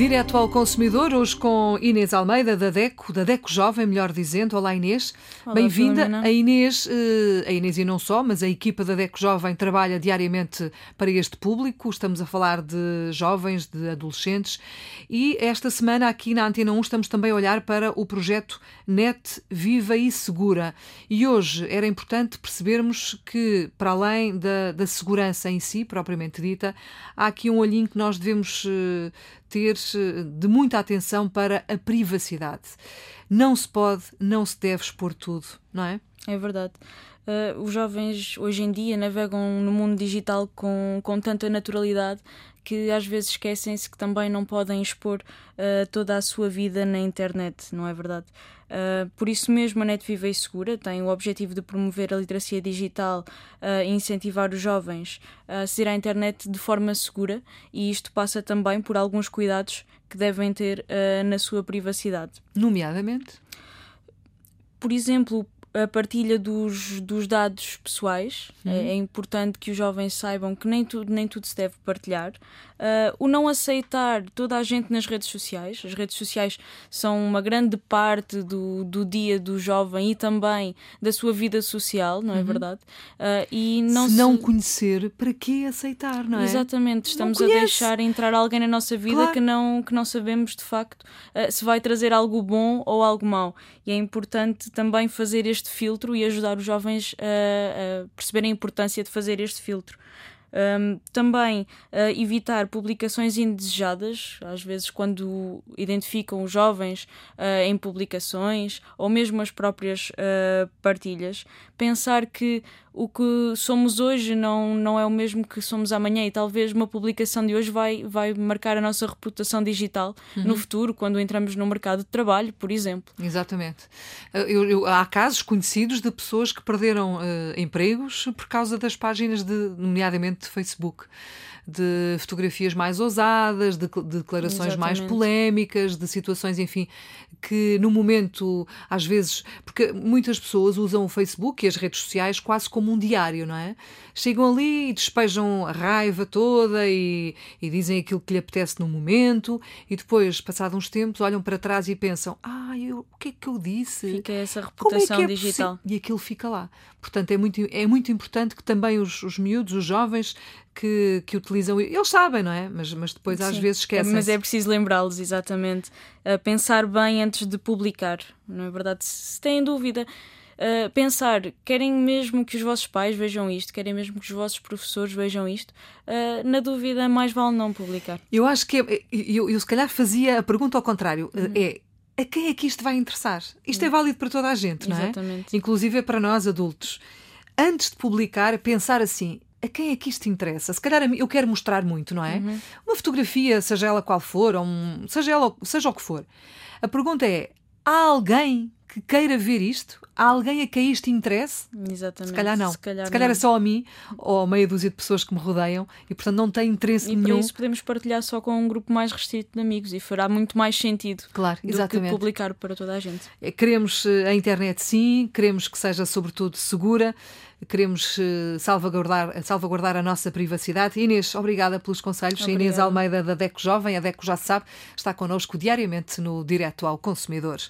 Direto ao consumidor, hoje com Inês Almeida, da DECO, da DECO Jovem, melhor dizendo. Olá Inês, bem-vinda. A Inês, eh, a Inês e não só, mas a equipa da DECO Jovem trabalha diariamente para este público. Estamos a falar de jovens, de adolescentes. E esta semana, aqui na Antena 1, estamos também a olhar para o projeto Net Viva e Segura. E hoje era importante percebermos que, para além da, da segurança em si, propriamente dita, há aqui um olhinho que nós devemos eh, ter de muita atenção para a privacidade. Não se pode, não se deve expor tudo, não é? É verdade. Uh, os jovens hoje em dia navegam no mundo digital com, com tanta naturalidade que às vezes esquecem-se que também não podem expor uh, toda a sua vida na internet, não é verdade? Uh, por isso mesmo, a Net Viva e Segura tem o objetivo de promover a literacia digital uh, e incentivar os jovens a aceder à internet de forma segura, e isto passa também por alguns cuidados que devem ter na sua privacidade. Nomeadamente? Por exemplo, a partilha dos, dos dados pessoais. É, uhum. É, é, importante que os jovens saibam que nem tudo, nem tudo se deve partilhar. Uh, o não aceitar toda a gente nas redes sociais. As redes sociais são uma grande parte do, do dia do jovem e também da sua vida social, não é uhum. verdade? Uh, e não se, se não conhecer, para que aceitar, não é? Exatamente, estamos a deixar entrar alguém na nossa vida claro. que, não, que não sabemos de facto uh, se vai trazer algo bom ou algo mau. E é importante também fazer este filtro e ajudar os jovens a, a perceberem a importância de fazer este filtro. Um, também uh, evitar publicações indesejadas, às vezes quando identificam os jovens uh, em publicações ou mesmo as próprias uh, partilhas. Pensar que o que somos hoje não, não é o mesmo que somos amanhã e talvez uma publicação de hoje vai, vai marcar a nossa reputação digital uhum. no futuro, quando entramos no mercado de trabalho, por exemplo. Exatamente. Eu, eu, há casos conhecidos de pessoas que perderam uh, empregos por causa das páginas, de, nomeadamente de Facebook de fotografias mais ousadas, de, de declarações Exatamente. mais polémicas, de situações, enfim, que no momento, às vezes, porque muitas pessoas usam o Facebook e as redes sociais quase como um diário, não é? Chegam ali e despejam a raiva toda e, e dizem aquilo que lhe apetece no momento e depois, passados uns tempos, olham para trás e pensam: ah, eu, o que é que eu disse? Fica essa reputação é é digital. E aquilo fica lá. Portanto, é muito, é muito importante que também os, os miúdos, os jovens que, que utilizam, eles sabem, não é? Mas, mas depois Sim. às vezes esquecem. Mas é preciso lembrá-los, exatamente, a pensar bem antes de publicar, não é verdade? Se têm dúvida. Uh, pensar, querem mesmo que os vossos pais vejam isto, querem mesmo que os vossos professores vejam isto, uh, na dúvida, mais vale não publicar. Eu acho que é, eu, eu, se calhar fazia a pergunta ao contrário: uhum. é a quem é que isto vai interessar? Isto é uhum. válido para toda a gente, não é? Exatamente. Inclusive é para nós adultos. Antes de publicar, pensar assim: a quem é que isto interessa? Se calhar eu quero mostrar muito, não é? Uhum. Uma fotografia, seja ela qual for, ou um, seja, ela, seja o que for. A pergunta é: há alguém que queira ver isto? Há alguém a quem isto interesse? Exatamente. Se calhar não. Se calhar, Se calhar é só a mim ou a meia dúzia de pessoas que me rodeiam e, portanto, não tem interesse e nenhum. E por isso podemos partilhar só com um grupo mais restrito de amigos e fará muito mais sentido claro, exatamente. do que publicar para toda a gente. É, queremos eh, a internet, sim, queremos que seja, sobretudo, segura queremos eh, salvaguardar, salvaguardar a nossa privacidade. Inês, obrigada pelos conselhos. Obrigada. Inês Almeida, da DECO Jovem, a DECO já sabe, está connosco diariamente no Direto ao Consumidor.